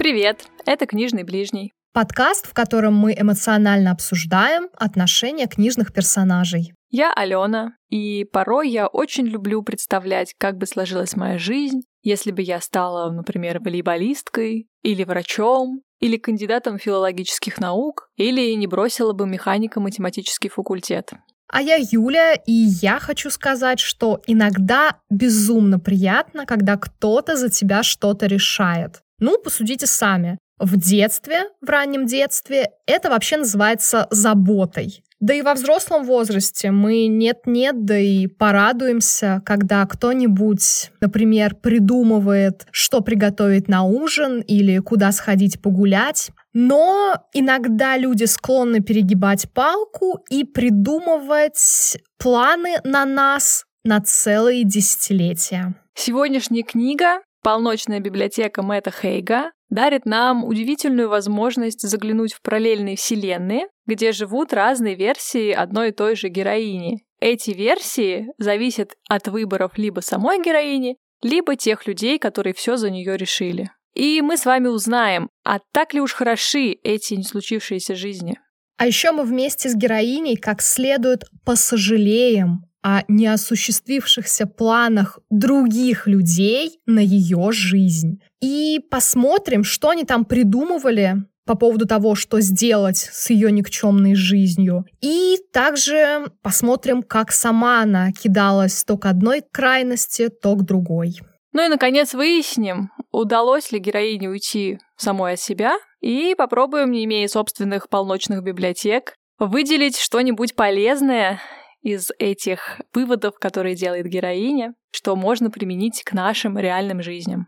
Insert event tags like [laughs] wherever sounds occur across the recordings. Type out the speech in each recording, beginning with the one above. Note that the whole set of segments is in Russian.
Привет, это «Книжный ближний». Подкаст, в котором мы эмоционально обсуждаем отношения книжных персонажей. Я Алена, и порой я очень люблю представлять, как бы сложилась моя жизнь, если бы я стала, например, волейболисткой, или врачом, или кандидатом филологических наук, или не бросила бы механико-математический факультет. А я Юля, и я хочу сказать, что иногда безумно приятно, когда кто-то за тебя что-то решает. Ну, посудите сами. В детстве, в раннем детстве, это вообще называется заботой. Да и во взрослом возрасте мы нет-нет, да и порадуемся, когда кто-нибудь, например, придумывает, что приготовить на ужин или куда сходить погулять. Но иногда люди склонны перегибать палку и придумывать планы на нас на целые десятилетия. Сегодняшняя книга Полночная библиотека Мэтта Хейга дарит нам удивительную возможность заглянуть в параллельные вселенные, где живут разные версии одной и той же героини. Эти версии зависят от выборов либо самой героини, либо тех людей, которые все за нее решили. И мы с вами узнаем, а так ли уж хороши эти не случившиеся жизни. А еще мы вместе с героиней как следует посожалеем о неосуществившихся планах других людей на ее жизнь. И посмотрим, что они там придумывали по поводу того, что сделать с ее никчемной жизнью. И также посмотрим, как сама она кидалась то к одной крайности, то к другой. Ну и, наконец, выясним, удалось ли героине уйти самой от себя, и попробуем, не имея собственных полночных библиотек, выделить что-нибудь полезное из этих выводов, которые делает героиня, что можно применить к нашим реальным жизням.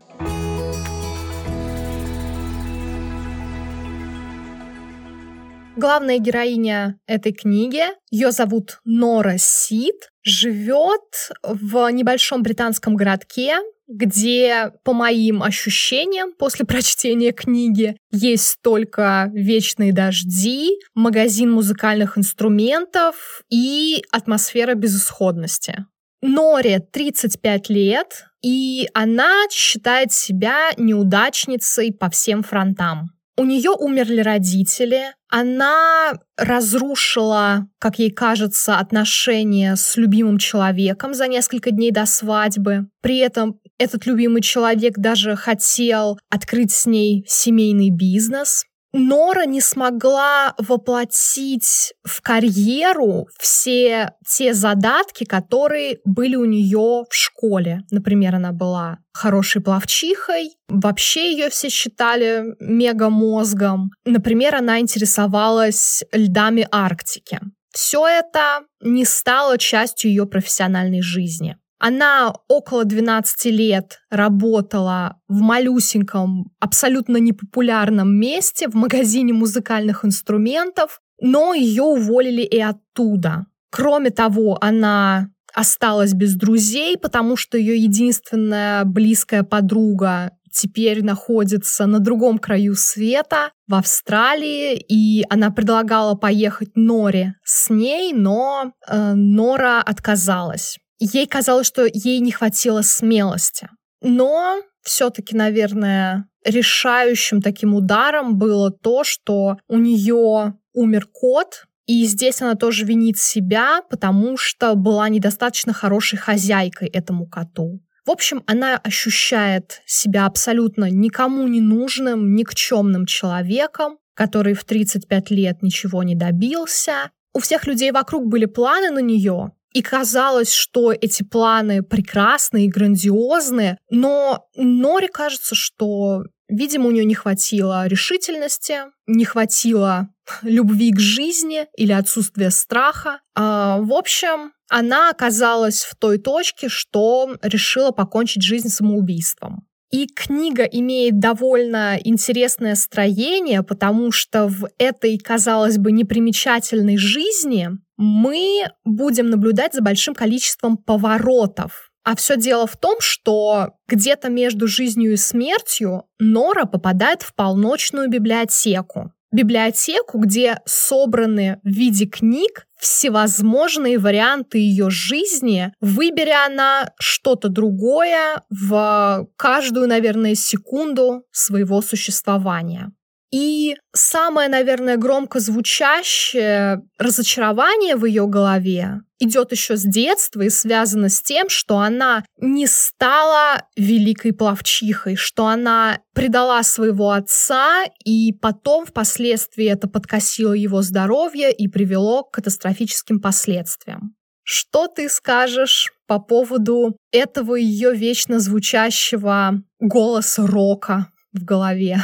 Главная героиня этой книги, ее зовут Нора Сид, живет в небольшом британском городке, где, по моим ощущениям, после прочтения книги, есть только вечные дожди, магазин музыкальных инструментов и атмосфера безысходности. Норе 35 лет, и она считает себя неудачницей по всем фронтам. У нее умерли родители, она разрушила, как ей кажется, отношения с любимым человеком за несколько дней до свадьбы. При этом этот любимый человек даже хотел открыть с ней семейный бизнес. Нора не смогла воплотить в карьеру все те задатки, которые были у нее в школе. Например, она была хорошей плавчихой, вообще ее все считали мегамозгом. Например, она интересовалась льдами Арктики. Все это не стало частью ее профессиональной жизни. Она около 12 лет работала в малюсеньком, абсолютно непопулярном месте в магазине музыкальных инструментов, но ее уволили и оттуда. Кроме того, она осталась без друзей, потому что ее единственная близкая подруга теперь находится на другом краю света, в Австралии, и она предлагала поехать Норе с ней, но э, Нора отказалась. Ей казалось, что ей не хватило смелости. Но все-таки, наверное, решающим таким ударом было то, что у нее умер кот, и здесь она тоже винит себя, потому что была недостаточно хорошей хозяйкой этому коту. В общем, она ощущает себя абсолютно никому не нужным, никчемным человеком, который в 35 лет ничего не добился. У всех людей вокруг были планы на нее, и казалось, что эти планы прекрасные и грандиозные, но Норе кажется, что, видимо, у нее не хватило решительности, не хватило любви к жизни или отсутствия страха. А, в общем, она оказалась в той точке, что решила покончить жизнь самоубийством. И книга имеет довольно интересное строение, потому что в этой, казалось бы, непримечательной жизни мы будем наблюдать за большим количеством поворотов. А все дело в том, что где-то между жизнью и смертью Нора попадает в полночную библиотеку. Библиотеку, где собраны в виде книг всевозможные варианты ее жизни, выберя она что-то другое в каждую, наверное, секунду своего существования. И самое, наверное, громко звучащее разочарование в ее голове идет еще с детства и связано с тем, что она не стала великой плавчихой, что она предала своего отца, и потом впоследствии это подкосило его здоровье и привело к катастрофическим последствиям. Что ты скажешь по поводу этого ее вечно звучащего голоса рока в голове?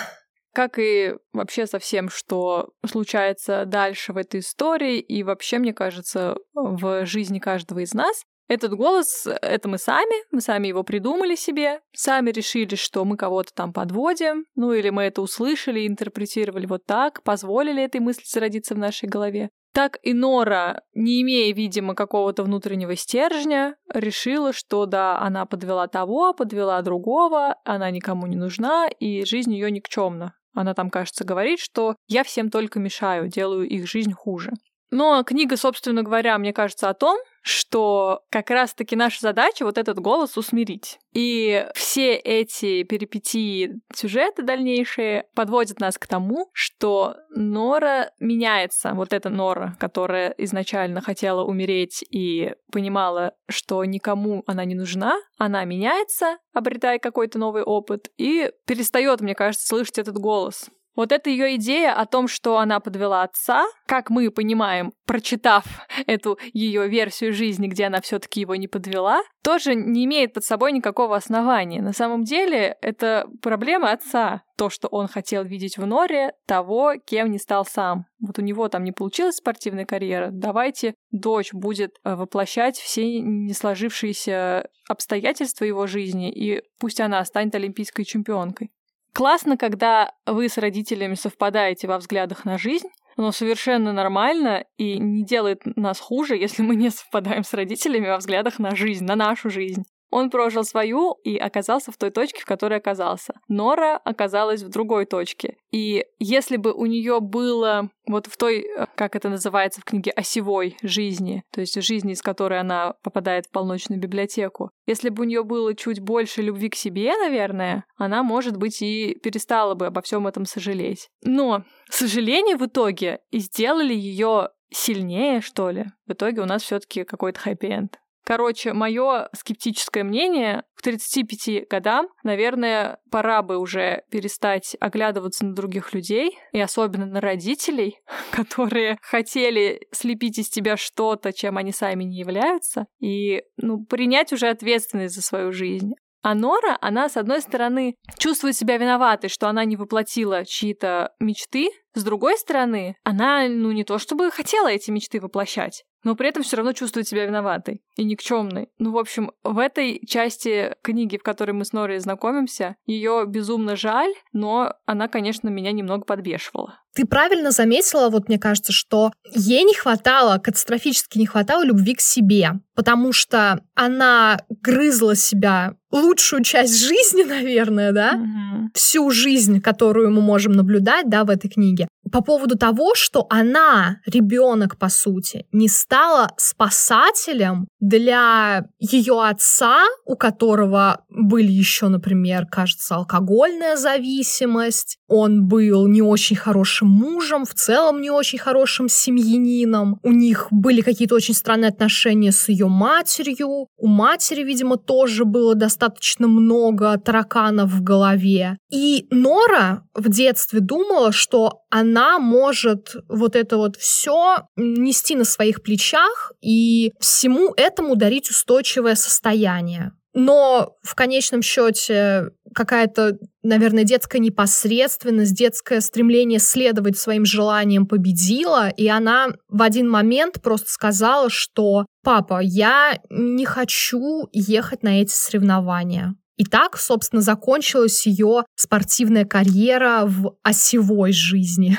Как и вообще со всем, что случается дальше в этой истории, и вообще, мне кажется, в жизни каждого из нас, этот голос — это мы сами, мы сами его придумали себе, сами решили, что мы кого-то там подводим, ну или мы это услышали, интерпретировали вот так, позволили этой мысли зародиться в нашей голове. Так и Нора, не имея, видимо, какого-то внутреннего стержня, решила, что да, она подвела того, подвела другого, она никому не нужна, и жизнь ее никчемна. Она там, кажется, говорит, что я всем только мешаю, делаю их жизнь хуже. Но книга, собственно говоря, мне кажется о том, что как раз-таки наша задача вот этот голос усмирить. И все эти перипетии сюжеты дальнейшие подводят нас к тому, что Нора меняется. Вот эта Нора, которая изначально хотела умереть и понимала, что никому она не нужна, она меняется, обретая какой-то новый опыт, и перестает, мне кажется, слышать этот голос. Вот эта ее идея о том, что она подвела отца, как мы понимаем, прочитав эту ее версию жизни, где она все-таки его не подвела, тоже не имеет под собой никакого основания. На самом деле это проблема отца, то, что он хотел видеть в Норе, того, кем не стал сам. Вот у него там не получилась спортивная карьера, давайте дочь будет э, воплощать все не сложившиеся обстоятельства его жизни, и пусть она станет олимпийской чемпионкой. Классно, когда вы с родителями совпадаете во взглядах на жизнь, но совершенно нормально и не делает нас хуже, если мы не совпадаем с родителями во взглядах на жизнь, на нашу жизнь. Он прожил свою и оказался в той точке, в которой оказался. Нора оказалась в другой точке. И если бы у нее было вот в той, э, как это называется в книге, осевой жизни, то есть жизни, из которой она попадает в полночную библиотеку, если бы у нее было чуть больше любви к себе, наверное, она, может быть, и перестала бы обо всем этом сожалеть. Но сожаление в итоге сделали ее сильнее, что ли. В итоге у нас все-таки какой-то хэппи-энд. Короче, мое скептическое мнение, к 35 годам, наверное, пора бы уже перестать оглядываться на других людей, и особенно на родителей, [laughs] которые хотели слепить из тебя что-то, чем они сами не являются, и ну, принять уже ответственность за свою жизнь. А Нора, она, с одной стороны, чувствует себя виноватой, что она не воплотила чьи-то мечты, с другой стороны, она, ну, не то чтобы хотела эти мечты воплощать но при этом все равно чувствует себя виноватой и никчемной. Ну, в общем, в этой части книги, в которой мы с Норой знакомимся, ее безумно жаль, но она, конечно, меня немного подбешивала. Ты правильно заметила, вот мне кажется, что ей не хватало, катастрофически не хватало любви к себе, потому что она грызла себя лучшую часть жизни, [laughs] наверное, да, угу. всю жизнь, которую мы можем наблюдать, да, в этой книге, по поводу того, что она, ребенок, по сути, не стала спасателем для ее отца, у которого были еще, например, кажется, алкогольная зависимость, он был не очень хорошим мужем, в целом не очень хорошим семьянином, у них были какие-то очень странные отношения с ее матерью, у матери, видимо, тоже было достаточно много тараканов в голове. И Нора в детстве думала, что она может вот это вот все нести на своих плечах и всему этому дарить устойчивое состояние. Но в конечном счете какая-то, наверное, детская непосредственность, детское стремление следовать своим желаниям победила, и она в один момент просто сказала, что «папа, я не хочу ехать на эти соревнования». И так, собственно, закончилась ее спортивная карьера в осевой жизни.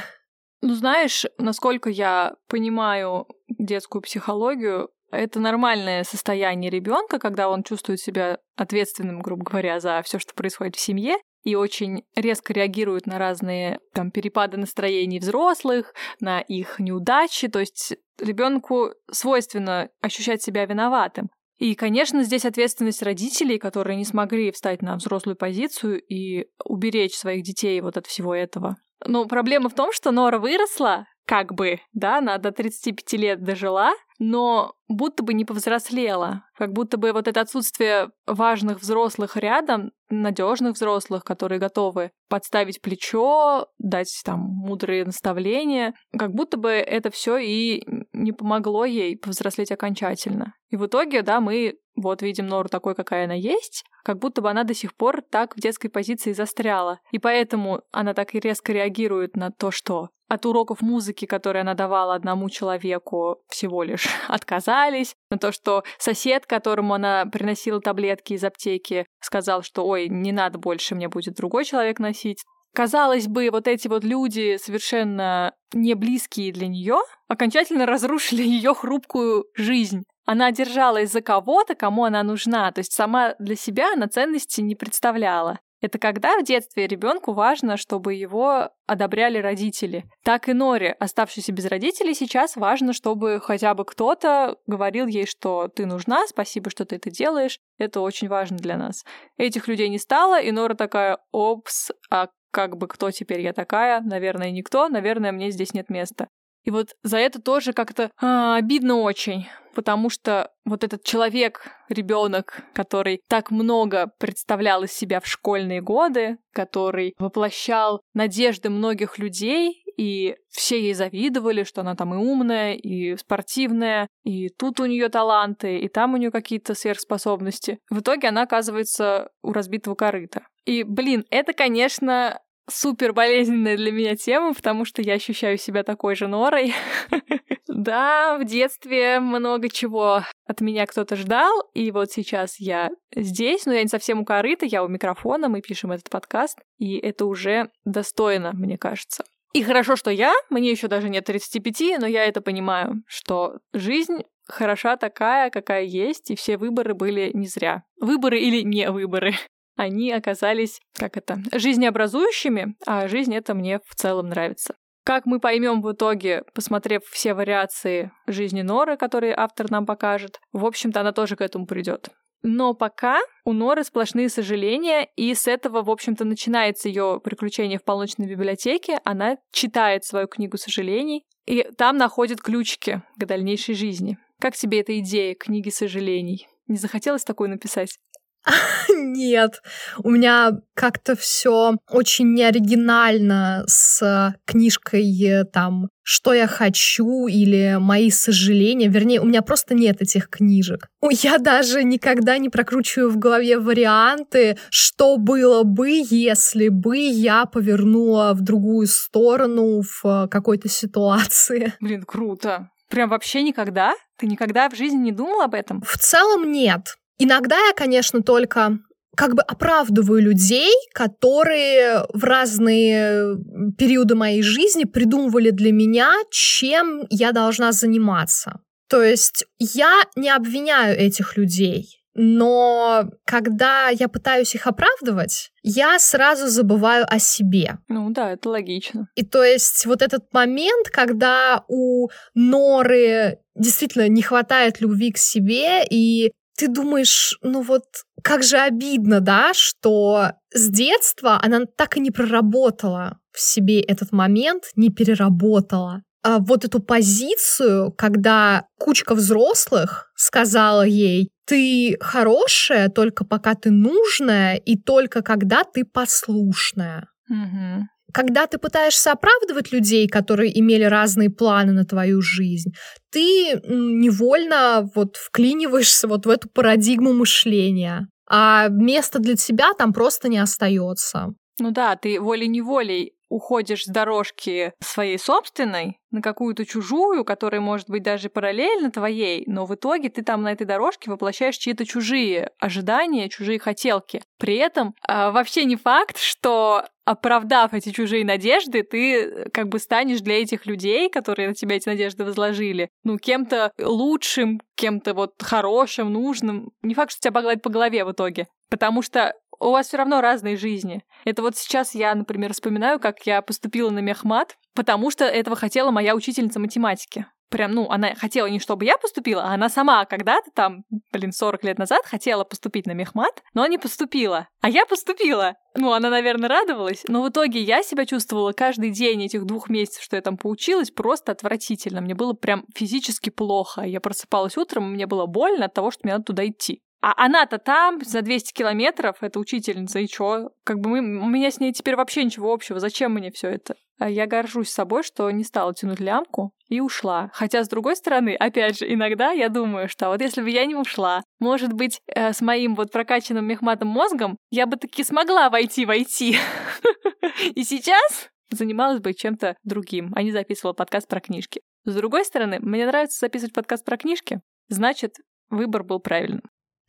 Ну, знаешь, насколько я понимаю детскую психологию, это нормальное состояние ребенка, когда он чувствует себя ответственным, грубо говоря, за все, что происходит в семье. и очень резко реагируют на разные там перепады настроений взрослых, на их неудачи. То есть ребенку свойственно ощущать себя виноватым. И, конечно, здесь ответственность родителей, которые не смогли встать на взрослую позицию и уберечь своих детей вот от всего этого. Но проблема в том, что Нора выросла, как бы, да, она до 35 лет дожила, но будто бы не повзрослела. Как будто бы вот это отсутствие важных взрослых рядом, надежных взрослых, которые готовы подставить плечо, дать там мудрые наставления, как будто бы это все и не помогло ей повзрослеть окончательно. И в итоге, да, мы вот видим Нору такой, какая она есть, как будто бы она до сих пор так в детской позиции застряла. И поэтому она так и резко реагирует на то, что от уроков музыки, которые она давала одному человеку, всего лишь [laughs] отказались, на то, что сосед, которому она приносила таблетки из аптеки, сказал, что «Ой, не надо больше, мне будет другой человек носить». Казалось бы, вот эти вот люди, совершенно не близкие для нее, окончательно разрушили ее хрупкую жизнь. Она держалась за кого-то, кому она нужна, то есть сама для себя она ценности не представляла. Это когда в детстве ребенку важно, чтобы его одобряли родители. Так и Норе, оставшейся без родителей, сейчас важно, чтобы хотя бы кто-то говорил ей, что ты нужна, спасибо, что ты это делаешь. Это очень важно для нас. Этих людей не стало, и Нора такая, опс, а как бы кто теперь я такая? Наверное, никто, наверное, мне здесь нет места. И вот за это тоже как-то а, обидно очень, потому что вот этот человек, ребенок, который так много представлял из себя в школьные годы, который воплощал надежды многих людей, и все ей завидовали, что она там и умная, и спортивная, и тут у нее таланты, и там у нее какие-то сверхспособности. В итоге она оказывается у разбитого корыта. И, блин, это, конечно, супер болезненная для меня тема, потому что я ощущаю себя такой же норой. [laughs] Да, в детстве много чего от меня кто-то ждал, и вот сейчас я здесь, но я не совсем у корыта, я у микрофона, мы пишем этот подкаст, и это уже достойно, мне кажется. И хорошо, что я, мне еще даже нет 35, но я это понимаю, что жизнь хороша такая, какая есть, и все выборы были не зря. Выборы или не выборы они оказались, как это, жизнеобразующими, а жизнь это мне в целом нравится. Как мы поймем в итоге, посмотрев все вариации жизни Норы, которые автор нам покажет, в общем-то, она тоже к этому придет. Но пока у Норы сплошные сожаления, и с этого, в общем-то, начинается ее приключение в полночной библиотеке. Она читает свою книгу сожалений, и там находит ключики к дальнейшей жизни. Как тебе эта идея книги сожалений? Не захотелось такое написать? [laughs] Нет, у меня как-то все очень неоригинально с книжкой там что я хочу или мои сожаления. Вернее, у меня просто нет этих книжек. [laughs] Я даже никогда не прокручиваю в голове варианты, что было бы, если бы я повернула в другую сторону в какой-то ситуации. Блин, круто. Прям вообще никогда? Ты никогда в жизни не думал об этом? В целом нет. Иногда я, конечно, только как бы оправдываю людей, которые в разные периоды моей жизни придумывали для меня, чем я должна заниматься. То есть я не обвиняю этих людей, но когда я пытаюсь их оправдывать, я сразу забываю о себе. Ну да, это логично. И то есть вот этот момент, когда у Норы действительно не хватает любви к себе, и ты думаешь, ну вот как же обидно, да, что с детства она так и не проработала в себе этот момент, не переработала. А вот эту позицию, когда кучка взрослых сказала ей, ты хорошая только пока ты нужная и только когда ты послушная. Угу когда ты пытаешься оправдывать людей, которые имели разные планы на твою жизнь, ты невольно вот вклиниваешься вот в эту парадигму мышления, а места для тебя там просто не остается. Ну да, ты волей-неволей уходишь с дорожки своей собственной на какую-то чужую, которая может быть даже параллельно твоей, но в итоге ты там на этой дорожке воплощаешь чьи-то чужие ожидания, чужие хотелки. При этом э, вообще не факт, что оправдав эти чужие надежды, ты как бы станешь для этих людей, которые на тебя эти надежды возложили, ну, кем-то лучшим, кем-то вот хорошим, нужным. Не факт, что тебя погладить по голове в итоге. Потому что у вас все равно разные жизни. Это вот сейчас я, например, вспоминаю, как я поступила на мехмат, потому что этого хотела моя учительница математики прям, ну, она хотела не чтобы я поступила, а она сама когда-то там, блин, 40 лет назад хотела поступить на мехмат, но не поступила. А я поступила. Ну, она, наверное, радовалась, но в итоге я себя чувствовала каждый день этих двух месяцев, что я там поучилась, просто отвратительно. Мне было прям физически плохо. Я просыпалась утром, и мне было больно от того, что мне надо туда идти. А она-то там, за 200 километров, это учительница, и чё? Как бы мы, у меня с ней теперь вообще ничего общего. Зачем мне все это? А я горжусь собой, что не стала тянуть лямку и ушла. Хотя, с другой стороны, опять же, иногда я думаю, что вот если бы я не ушла, может быть, э, с моим вот прокачанным мехматом мозгом я бы таки смогла войти войти. [laughs] И сейчас занималась бы чем-то другим, а не записывала подкаст про книжки. С другой стороны, мне нравится записывать подкаст про книжки, значит, выбор был правильным.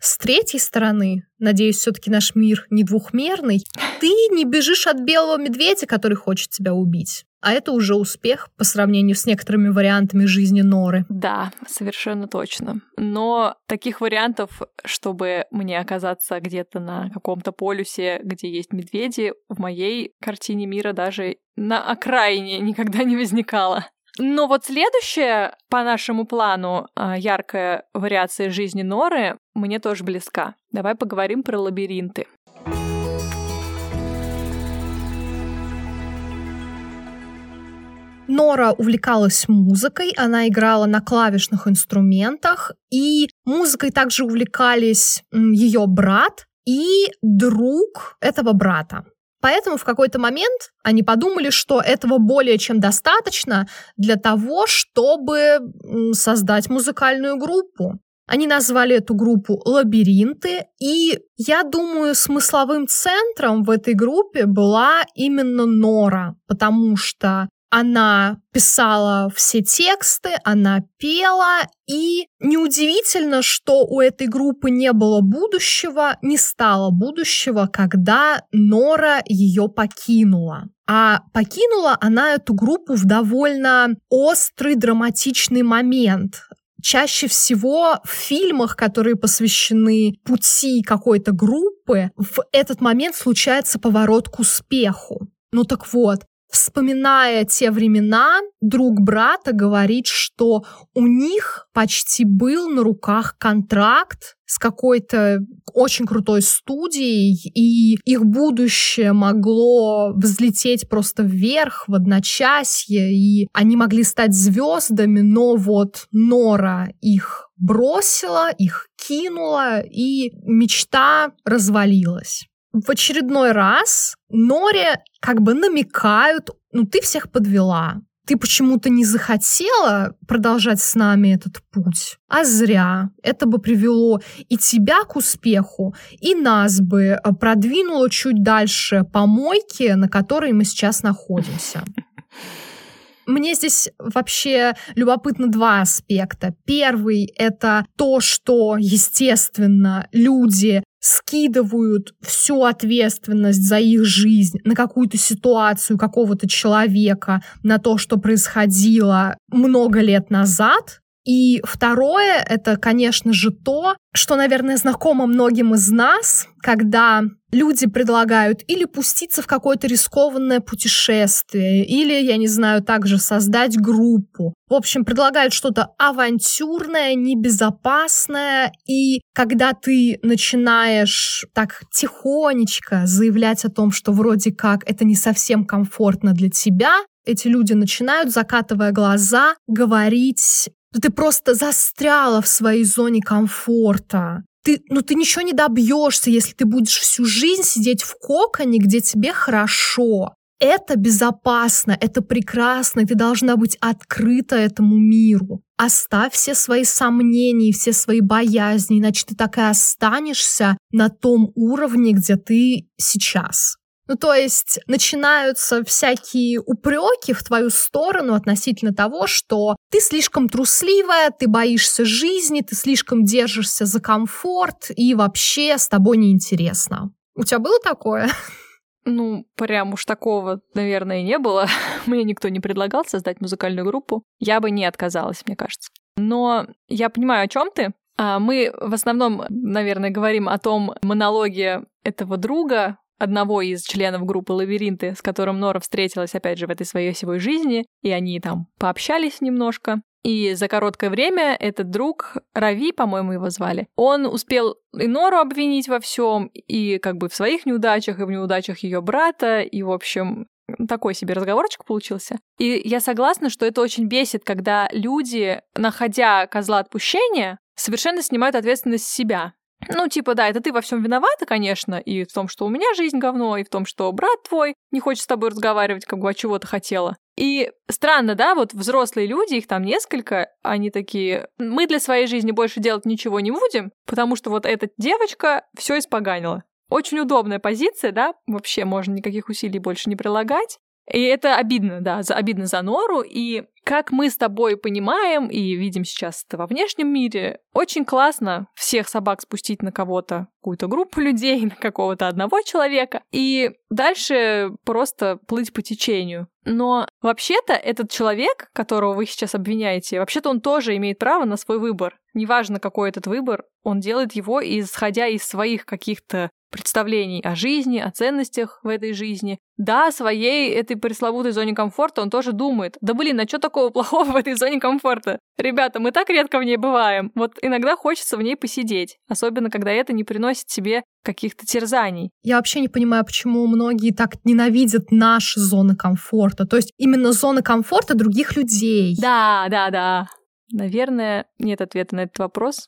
С третьей стороны, надеюсь, все-таки наш мир не двухмерный, ты не бежишь от белого медведя, который хочет тебя убить. А это уже успех по сравнению с некоторыми вариантами жизни Норы. Да, совершенно точно. Но таких вариантов, чтобы мне оказаться где-то на каком-то полюсе, где есть медведи, в моей картине мира даже на окраине никогда не возникало. Но вот следующая по нашему плану а, яркая вариация жизни Норы мне тоже близка. Давай поговорим про лабиринты. Нора увлекалась музыкой, она играла на клавишных инструментах, и музыкой также увлекались ее брат и друг этого брата. Поэтому в какой-то момент они подумали, что этого более чем достаточно для того, чтобы создать музыкальную группу. Они назвали эту группу «Лабиринты», и я думаю, смысловым центром в этой группе была именно Нора, потому что она писала все тексты, она пела, и неудивительно, что у этой группы не было будущего, не стало будущего, когда Нора ее покинула. А покинула она эту группу в довольно острый драматичный момент. Чаще всего в фильмах, которые посвящены пути какой-то группы, в этот момент случается поворот к успеху. Ну так вот, Вспоминая те времена, друг брата говорит, что у них почти был на руках контракт с какой-то очень крутой студией, и их будущее могло взлететь просто вверх в одночасье, и они могли стать звездами, но вот Нора их бросила, их кинула, и мечта развалилась в очередной раз Норе как бы намекают, ну ты всех подвела, ты почему-то не захотела продолжать с нами этот путь, а зря. Это бы привело и тебя к успеху, и нас бы э, продвинуло чуть дальше по мойке, на которой мы сейчас находимся. [laughs] Мне здесь вообще любопытно два аспекта. Первый — это то, что, естественно, люди скидывают всю ответственность за их жизнь на какую-то ситуацию какого-то человека, на то, что происходило много лет назад, и второе, это, конечно же, то, что, наверное, знакомо многим из нас, когда люди предлагают или пуститься в какое-то рискованное путешествие, или, я не знаю, также создать группу. В общем, предлагают что-то авантюрное, небезопасное, и когда ты начинаешь так тихонечко заявлять о том, что вроде как это не совсем комфортно для тебя, эти люди начинают, закатывая глаза, говорить ты просто застряла в своей зоне комфорта. Ты, ну, ты ничего не добьешься, если ты будешь всю жизнь сидеть в коконе, где тебе хорошо. Это безопасно, это прекрасно, и ты должна быть открыта этому миру. Оставь все свои сомнения, все свои боязни, иначе ты так и останешься на том уровне, где ты сейчас. Ну, то есть начинаются всякие упреки в твою сторону относительно того, что ты слишком трусливая, ты боишься жизни, ты слишком держишься за комфорт, и вообще с тобой неинтересно. У тебя было такое? Ну, прям уж такого, наверное, не было. [laughs] Мне никто не предлагал создать музыкальную группу. Я бы не отказалась, мне кажется. Но я понимаю, о чем ты. А мы в основном, наверное, говорим о том монологе этого друга, одного из членов группы «Лабиринты», с которым Нора встретилась, опять же, в этой своей всего жизни, и они там пообщались немножко. И за короткое время этот друг, Рави, по-моему, его звали, он успел и Нору обвинить во всем, и как бы в своих неудачах, и в неудачах ее брата, и, в общем, такой себе разговорчик получился. И я согласна, что это очень бесит, когда люди, находя козла отпущения, совершенно снимают ответственность с себя. Ну, типа, да, это ты во всем виновата, конечно, и в том, что у меня жизнь говно, и в том, что брат твой не хочет с тобой разговаривать, как бы, а чего ты хотела. И странно, да, вот взрослые люди, их там несколько, они такие, мы для своей жизни больше делать ничего не будем, потому что вот эта девочка все испоганила. Очень удобная позиция, да, вообще можно никаких усилий больше не прилагать. И это обидно, да, обидно за Нору. И как мы с тобой понимаем и видим сейчас это во внешнем мире, очень классно всех собак спустить на кого-то, какую-то группу людей, [laughs] на какого-то одного человека, и дальше просто плыть по течению. Но вообще-то этот человек, которого вы сейчас обвиняете, вообще-то он тоже имеет право на свой выбор. Неважно, какой этот выбор, он делает его, исходя из своих каких-то представлений о жизни, о ценностях в этой жизни. Да, о своей этой пресловутой зоне комфорта он тоже думает. Да блин, а что такого плохого в этой зоне комфорта? Ребята, мы так редко в ней бываем. Вот иногда хочется в ней посидеть. Особенно, когда это не приносит себе каких-то терзаний. Я вообще не понимаю, почему многие так ненавидят наши зоны комфорта. То есть именно зоны комфорта других людей. Да, да, да. Наверное, нет ответа на этот вопрос.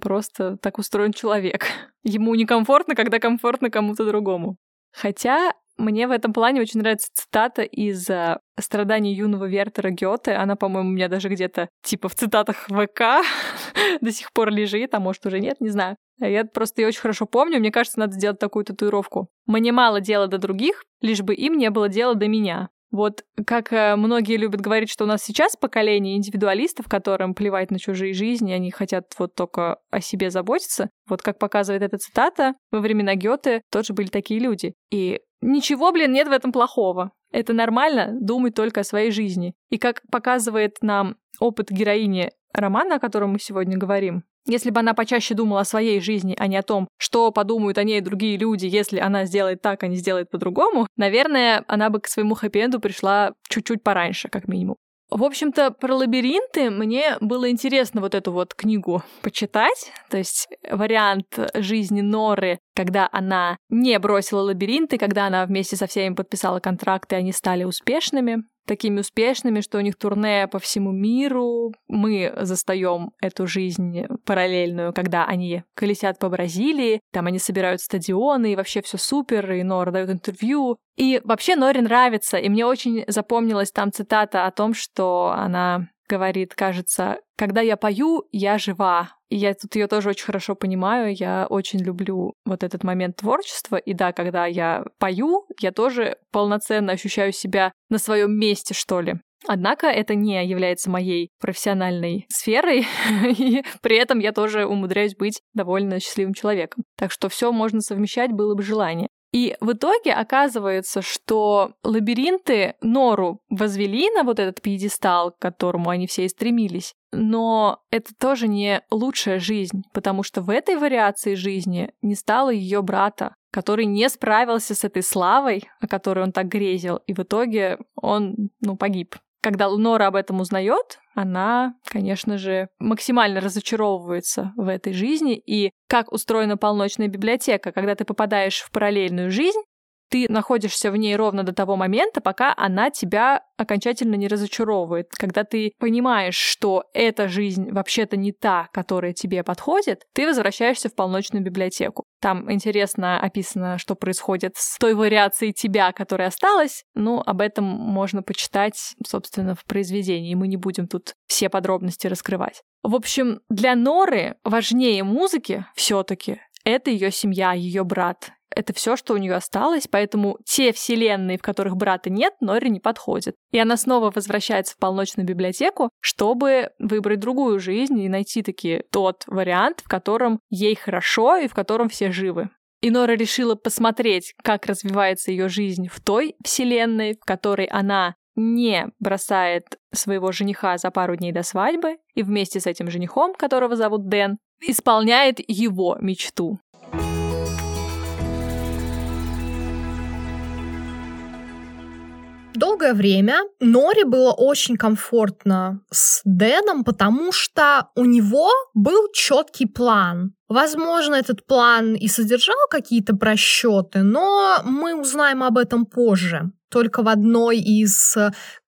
Просто так устроен человек. [laughs] Ему некомфортно, когда комфортно кому-то другому. Хотя мне в этом плане очень нравится цитата из uh, «Страданий юного Вертера Гёте». Она, по-моему, у меня даже где-то типа в цитатах ВК [laughs] до сих пор лежит, а может уже нет, не знаю. Я просто ее очень хорошо помню, мне кажется, надо сделать такую татуировку. «Мне мало дела до других, лишь бы им не было дела до меня». Вот как э, многие любят говорить, что у нас сейчас поколение индивидуалистов, которым плевать на чужие жизни, они хотят вот только о себе заботиться. Вот как показывает эта цитата, во времена Гёте тоже были такие люди. И ничего, блин, нет в этом плохого. Это нормально думать только о своей жизни. И как показывает нам опыт героини романа, о котором мы сегодня говорим, если бы она почаще думала о своей жизни, а не о том, что подумают о ней другие люди, если она сделает так, а не сделает по-другому, наверное, она бы к своему хэппи-энду пришла чуть-чуть пораньше, как минимум. В общем-то, про лабиринты мне было интересно вот эту вот книгу почитать, то есть вариант жизни Норы, когда она не бросила лабиринты, когда она вместе со всеми подписала контракты, они стали успешными такими успешными, что у них турне по всему миру. Мы застаем эту жизнь параллельную, когда они колесят по Бразилии, там они собирают стадионы, и вообще все супер, и Нора дает интервью. И вообще Норе нравится, и мне очень запомнилась там цитата о том, что она говорит, кажется, когда я пою, я жива. И я тут ее тоже очень хорошо понимаю. Я очень люблю вот этот момент творчества. И да, когда я пою, я тоже полноценно ощущаю себя на своем месте, что ли. Однако это не является моей профессиональной сферой, [laughs] и при этом я тоже умудряюсь быть довольно счастливым человеком. Так что все можно совмещать, было бы желание. И в итоге оказывается, что лабиринты Нору возвели на вот этот пьедестал, к которому они все и стремились. Но это тоже не лучшая жизнь, потому что в этой вариации жизни не стало ее брата, который не справился с этой славой, о которой он так грезил, и в итоге он, ну, погиб. Когда Нора об этом узнает, она, конечно же, максимально разочаровывается в этой жизни. И как устроена полночная библиотека, когда ты попадаешь в параллельную жизнь, ты находишься в ней ровно до того момента, пока она тебя окончательно не разочаровывает. Когда ты понимаешь, что эта жизнь вообще-то не та, которая тебе подходит, ты возвращаешься в полночную библиотеку. Там интересно описано, что происходит с той вариацией тебя, которая осталась. Ну, об этом можно почитать, собственно, в произведении. Мы не будем тут все подробности раскрывать. В общем, для Норы важнее музыки все-таки это ее семья, ее брат это все, что у нее осталось, поэтому те вселенные, в которых брата нет, Нори не подходят. И она снова возвращается в полночную библиотеку, чтобы выбрать другую жизнь и найти таки тот вариант, в котором ей хорошо и в котором все живы. И Нора решила посмотреть, как развивается ее жизнь в той вселенной, в которой она не бросает своего жениха за пару дней до свадьбы, и вместе с этим женихом, которого зовут Дэн, исполняет его мечту. Долгое время Нори было очень комфортно с Дэном, потому что у него был четкий план. Возможно, этот план и содержал какие-то просчеты, но мы узнаем об этом позже, только в одной из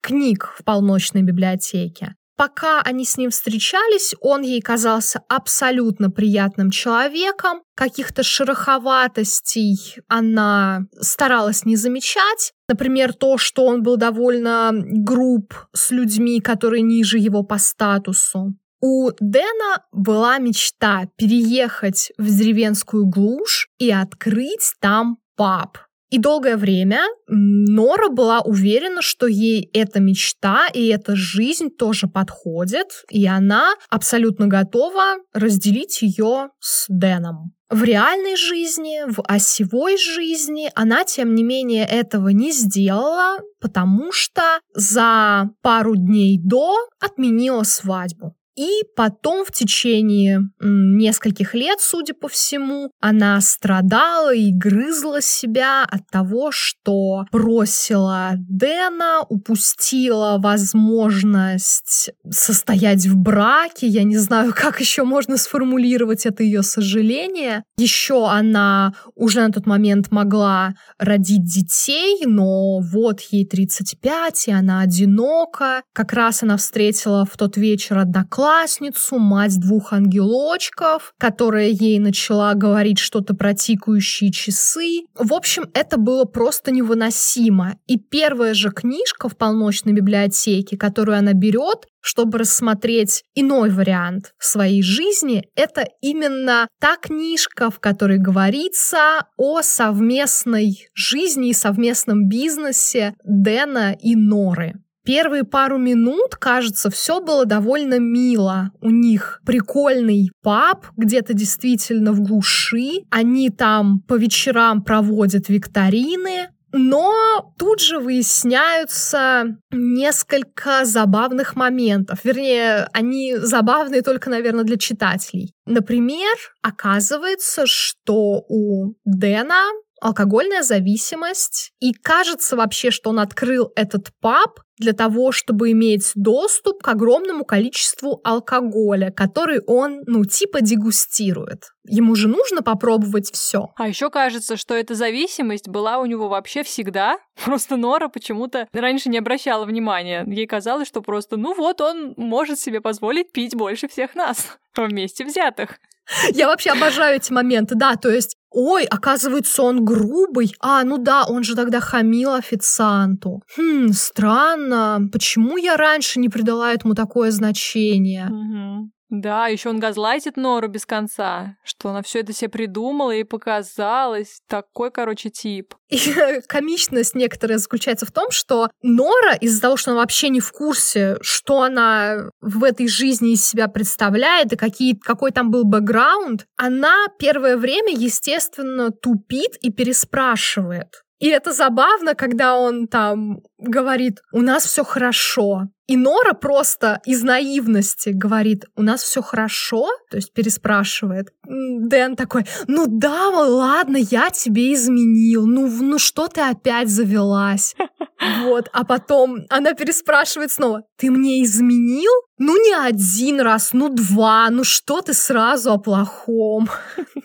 книг в полночной библиотеке. Пока они с ним встречались, он ей казался абсолютно приятным человеком. Каких-то шероховатостей она старалась не замечать. Например, то, что он был довольно груб с людьми, которые ниже его по статусу. У Дэна была мечта переехать в деревенскую глушь и открыть там паб. И долгое время Нора была уверена, что ей эта мечта и эта жизнь тоже подходит, и она абсолютно готова разделить ее с Дэном. В реальной жизни, в осевой жизни она, тем не менее, этого не сделала, потому что за пару дней до отменила свадьбу. И потом в течение нескольких лет, судя по всему, она страдала и грызла себя от того, что бросила Дэна, упустила возможность состоять в браке. Я не знаю, [laughs] как еще можно сформулировать это ее сожаление. Еще она уже на тот момент могла родить детей, но вот ей 35, и она одинока. Как раз она встретила в тот вечер одноклассницу, одноклассницу, мать двух ангелочков, которая ей начала говорить что-то про тикающие часы. В общем, это было просто невыносимо. И первая же книжка в полночной библиотеке, которую она берет, чтобы рассмотреть иной вариант своей жизни, это именно та книжка, в которой говорится о совместной жизни и совместном бизнесе Дэна и Норы. Первые пару минут, кажется, все было довольно мило. У них прикольный паб, где-то действительно в глуши. Они там по вечерам проводят викторины. Но тут же выясняются несколько забавных моментов. Вернее, они забавные только, наверное, для читателей. Например, оказывается, что у Дэна алкогольная зависимость. И кажется вообще, что он открыл этот паб для того, чтобы иметь доступ к огромному количеству алкоголя, который он, ну, типа дегустирует. Ему же нужно попробовать все. А еще кажется, что эта зависимость была у него вообще всегда. [laughs] Просто Нора почему-то раньше не обращала внимания. Ей казалось, что просто, ну вот, он может себе позволить пить больше всех нас [laughs] вместе взятых. [laughs] Я вообще обожаю эти моменты, да, то есть Ой, оказывается, он грубый. А, ну да, он же тогда хамил официанту. Хм, странно. Почему я раньше не придала этому такое значение? Угу. Да, еще он газлайтит Нору без конца, что она все это себе придумала и показалась. Такой, короче, тип. И комичность некоторая заключается в том, что Нора из-за того, что она вообще не в курсе, что она в этой жизни из себя представляет и какие, какой там был бэкграунд, она первое время, естественно, тупит и переспрашивает. И это забавно, когда он там говорит, у нас все хорошо. И Нора просто из наивности говорит, у нас все хорошо, то есть переспрашивает. Дэн такой, ну да, ладно, я тебе изменил, ну, ну что ты опять завелась? [laughs] Вот, а потом она переспрашивает снова, ты мне изменил? Ну не один раз, ну два, ну что ты сразу о плохом?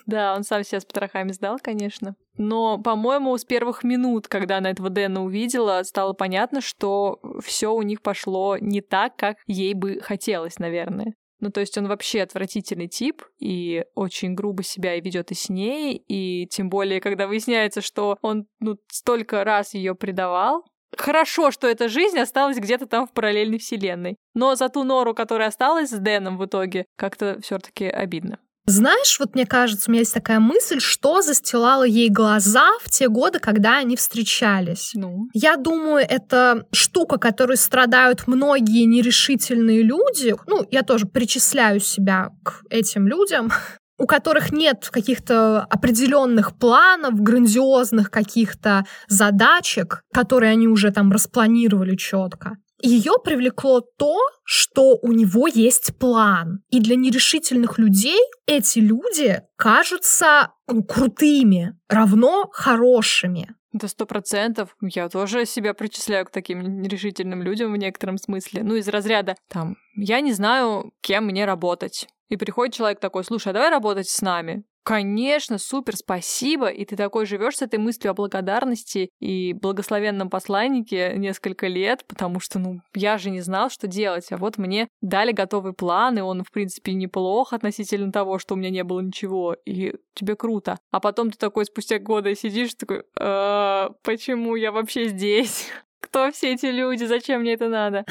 Да, он сам себя с потрохами сдал, конечно. Но, по-моему, с первых минут, когда она этого Дэна увидела, стало понятно, что все у них пошло не так, как ей бы хотелось, наверное. Ну, то есть он вообще отвратительный тип и очень грубо себя и ведет и с ней, и тем более, когда выясняется, что он ну, столько раз ее предавал. Хорошо, что эта жизнь осталась где-то там в параллельной вселенной. Но за ту Нору, которая осталась с Дэном в итоге, как-то все-таки обидно. Знаешь, вот мне кажется, у меня есть такая мысль, что застилало ей глаза в те годы, когда они встречались. Ну. Я думаю, это штука, которой страдают многие нерешительные люди. Ну, я тоже причисляю себя к этим людям [laughs] у которых нет каких-то определенных планов, грандиозных каких-то задачек, которые они уже там распланировали четко. ее привлекло то, что у него есть план. И для нерешительных людей эти люди кажутся ну, крутыми, равно хорошими. Да сто процентов. Я тоже себя причисляю к таким нерешительным людям в некотором смысле. Ну, из разряда, там, я не знаю, кем мне работать. И приходит человек такой, слушай, а давай работать с нами. Конечно, супер, спасибо. И ты такой живешь с этой мыслью о благодарности и благословенном посланнике несколько лет, потому что, ну, я же не знал, что делать. А вот мне дали готовый план, и он, в принципе, неплох относительно того, что у меня не было ничего. И тебе круто. А потом ты такой спустя годы сидишь, такой, «А, почему я вообще здесь? Кто все эти люди? Зачем мне это надо?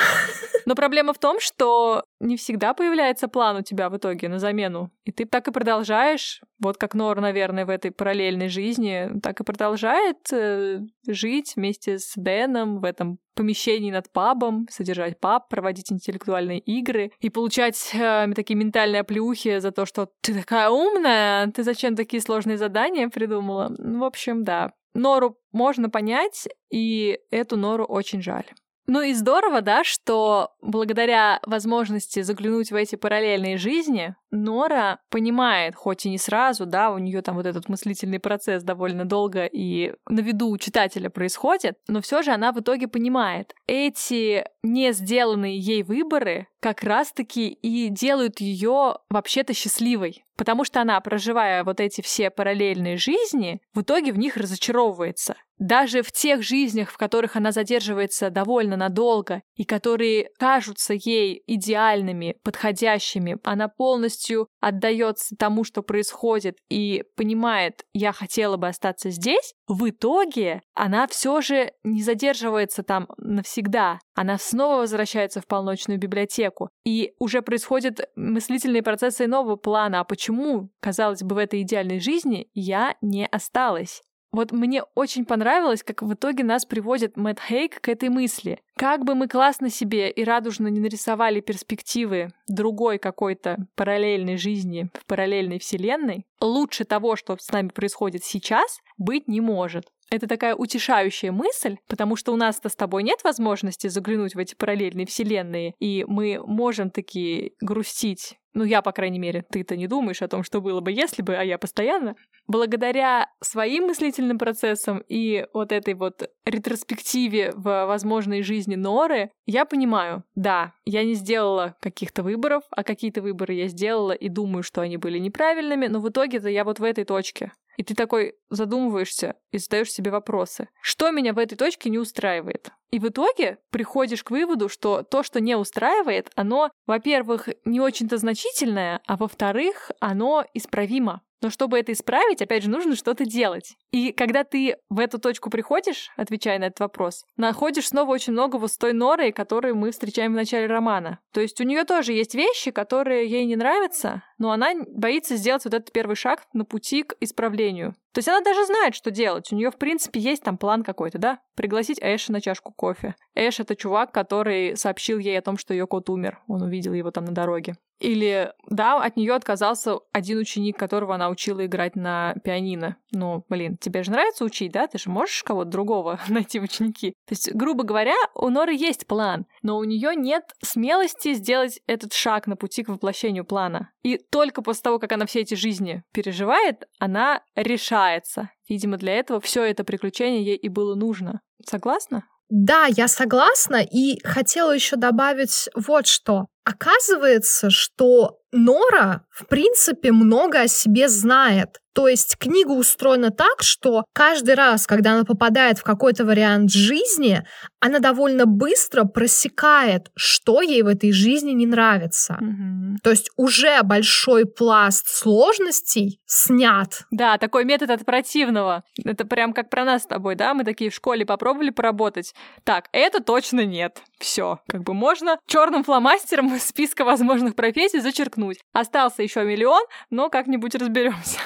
Но проблема в том, что не всегда появляется план у тебя в итоге на замену. И ты так и продолжаешь, вот как Нор, наверное, в этой параллельной жизни, так и продолжает э, жить вместе с Дэном в этом помещении над пабом, содержать паб, проводить интеллектуальные игры и получать э, такие ментальные оплеухи за то, что ты такая умная, ты зачем такие сложные задания придумала? Ну, в общем, да. Нору можно понять, и эту Нору очень жаль. Ну и здорово, да, что благодаря возможности заглянуть в эти параллельные жизни, Нора понимает, хоть и не сразу, да, у нее там вот этот мыслительный процесс довольно долго и на виду у читателя происходит, но все же она в итоге понимает, эти не сделанные ей выборы как раз-таки и делают ее вообще-то счастливой. Потому что она, проживая вот эти все параллельные жизни, в итоге в них разочаровывается. Даже в тех жизнях, в которых она задерживается довольно надолго и которые кажутся ей идеальными, подходящими, она полностью отдается тому, что происходит и понимает, я хотела бы остаться здесь, в итоге она все же не задерживается там навсегда. Она снова возвращается в полночную библиотеку. И уже происходят мыслительные процессы нового плана. А почему, казалось бы, в этой идеальной жизни я не осталась? Вот мне очень понравилось, как в итоге нас приводит Мэтт Хейк к этой мысли. Как бы мы классно себе и радужно не нарисовали перспективы другой какой-то параллельной жизни в параллельной вселенной, лучше того, что с нами происходит сейчас, быть не может. Это такая утешающая мысль, потому что у нас-то с тобой нет возможности заглянуть в эти параллельные вселенные, и мы можем таки грустить ну я, по крайней мере, ты-то не думаешь о том, что было бы, если бы, а я постоянно, благодаря своим мыслительным процессам и вот этой вот ретроспективе в возможной жизни Норы, я понимаю, да, я не сделала каких-то выборов, а какие-то выборы я сделала и думаю, что они были неправильными, но в итоге-то я вот в этой точке. И ты такой задумываешься и задаешь себе вопросы. Что меня в этой точке не устраивает? И в итоге приходишь к выводу, что то, что не устраивает, оно, во-первых, не очень-то значительное, а во-вторых, оно исправимо. Но чтобы это исправить, опять же, нужно что-то делать. И когда ты в эту точку приходишь, отвечая на этот вопрос, находишь снова очень много вот с той норой, которую мы встречаем в начале романа. То есть у нее тоже есть вещи, которые ей не нравятся, но она боится сделать вот этот первый шаг на пути к исправлению. То есть она даже знает, что делать. У нее, в принципе, есть там план какой-то, да? Пригласить Эша на чашку кофе. Эш — это чувак, который сообщил ей о том, что ее кот умер. Он увидел его там на дороге. Или, да, от нее отказался один ученик, которого она учила играть на пианино. Ну, блин, тебе же нравится учить, да? Ты же можешь кого-то другого [laughs] найти в ученики. То есть, грубо говоря, у Норы есть план, но у нее нет смелости сделать этот шаг на пути к воплощению плана. И только после того, как она все эти жизни переживает, она решается. Видимо, для этого все это приключение ей и было нужно. Согласна? Да, я согласна и хотела еще добавить вот что. Оказывается, что Нора, в принципе, много о себе знает. То есть книга устроена так, что каждый раз, когда она попадает в какой-то вариант жизни, она довольно быстро просекает, что ей в этой жизни не нравится. Мгм. То есть уже большой пласт сложностей снят. Да, такой метод от противного. Это прям как про нас с тобой, да? Мы такие в школе попробовали поработать. Так, это точно нет. Все. Как бы можно черным фломастером из списка возможных профессий зачеркнуть. Остался еще миллион, но как-нибудь разберемся.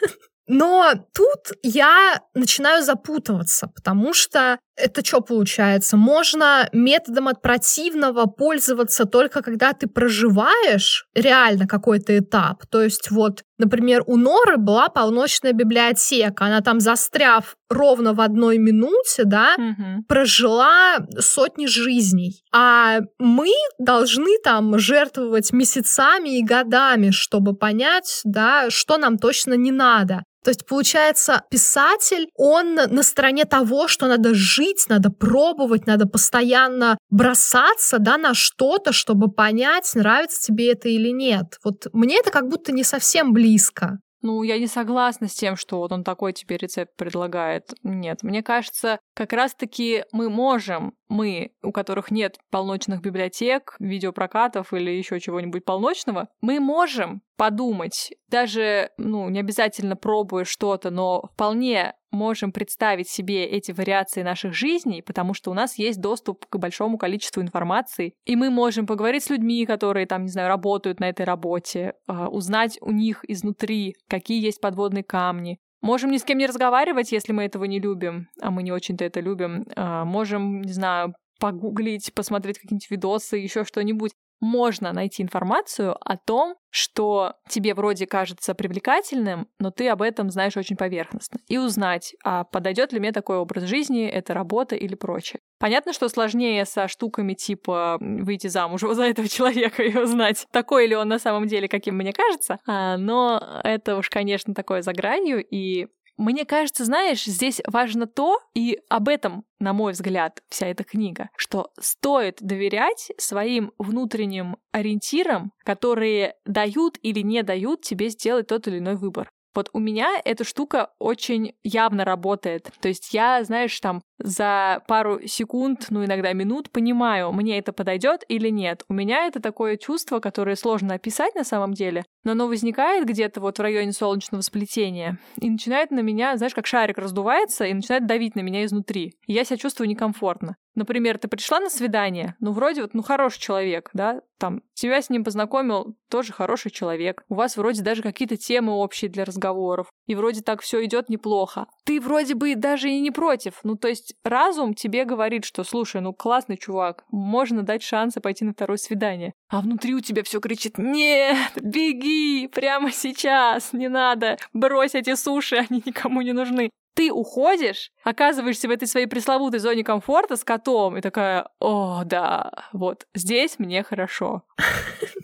[laughs] Но тут я начинаю запутываться, потому что это что получается? Можно методом от противного пользоваться только когда ты проживаешь реально какой-то этап. То есть вот, например, у Норы была полночная библиотека. Она там, застряв ровно в одной минуте, да, Мгм. прожила сотни жизней. А мы должны там жертвовать месяцами и годами, чтобы понять, да, что нам точно не надо. То есть, получается, писатель, он на стороне того, что надо жить, надо пробовать, надо постоянно бросаться да, на что-то, чтобы понять, нравится тебе это или нет. Вот мне это как будто не совсем близко. Ну, я не согласна с тем, что вот он такой тебе рецепт предлагает. Нет, мне кажется, как раз-таки мы можем, мы, у которых нет полночных библиотек, видеопрокатов или еще чего-нибудь полночного, мы можем подумать, даже, ну, не обязательно пробуя что-то, но вполне можем представить себе эти вариации наших жизней, потому что у нас есть доступ к большому количеству информации, и мы можем поговорить с людьми, которые там, не знаю, работают на этой работе, а, узнать у них изнутри, какие есть подводные камни, Можем ни с кем не разговаривать, если мы этого не любим, а мы не очень-то это любим. А, Можем, не знаю, погуглить, посмотреть какие-нибудь видосы, еще что-нибудь можно найти информацию о том, что тебе вроде кажется привлекательным, но ты об этом знаешь очень поверхностно. И узнать, а подойдет ли мне такой образ жизни, эта работа или прочее. Понятно, что сложнее со штуками типа выйти замуж [laughs] за этого человека и узнать, такой ли он на самом деле, каким мне кажется. А, но это уж, конечно, такое за гранью, и мне кажется, знаешь, здесь важно то, и об этом, на мой взгляд, вся эта книга, что стоит доверять своим внутренним ориентирам, которые дают или не дают тебе сделать тот или иной выбор. Вот у меня эта штука очень явно работает. То есть я, знаешь, там за пару секунд, ну иногда минут понимаю, мне это подойдет или нет. У меня это такое чувство, которое сложно описать на самом деле, но оно возникает где-то вот в районе солнечного сплетения и начинает на меня, знаешь, как шарик раздувается и начинает давить на меня изнутри. И я себя чувствую некомфортно. Например, ты пришла на свидание, ну, вроде вот, ну, хороший человек, да, там, тебя с ним познакомил тоже хороший человек. У вас вроде даже какие-то темы общие для разговоров. И вроде так все идет неплохо. Ты вроде бы даже и не против. Ну, то есть разум тебе говорит, что, слушай, ну, классный чувак, можно дать шансы пойти на второе свидание. А внутри у тебя все кричит, нет, беги прямо сейчас, не надо, брось эти суши, они никому не нужны ты уходишь, оказываешься в этой своей пресловутой зоне комфорта с котом, и такая, о, да, вот, здесь мне хорошо.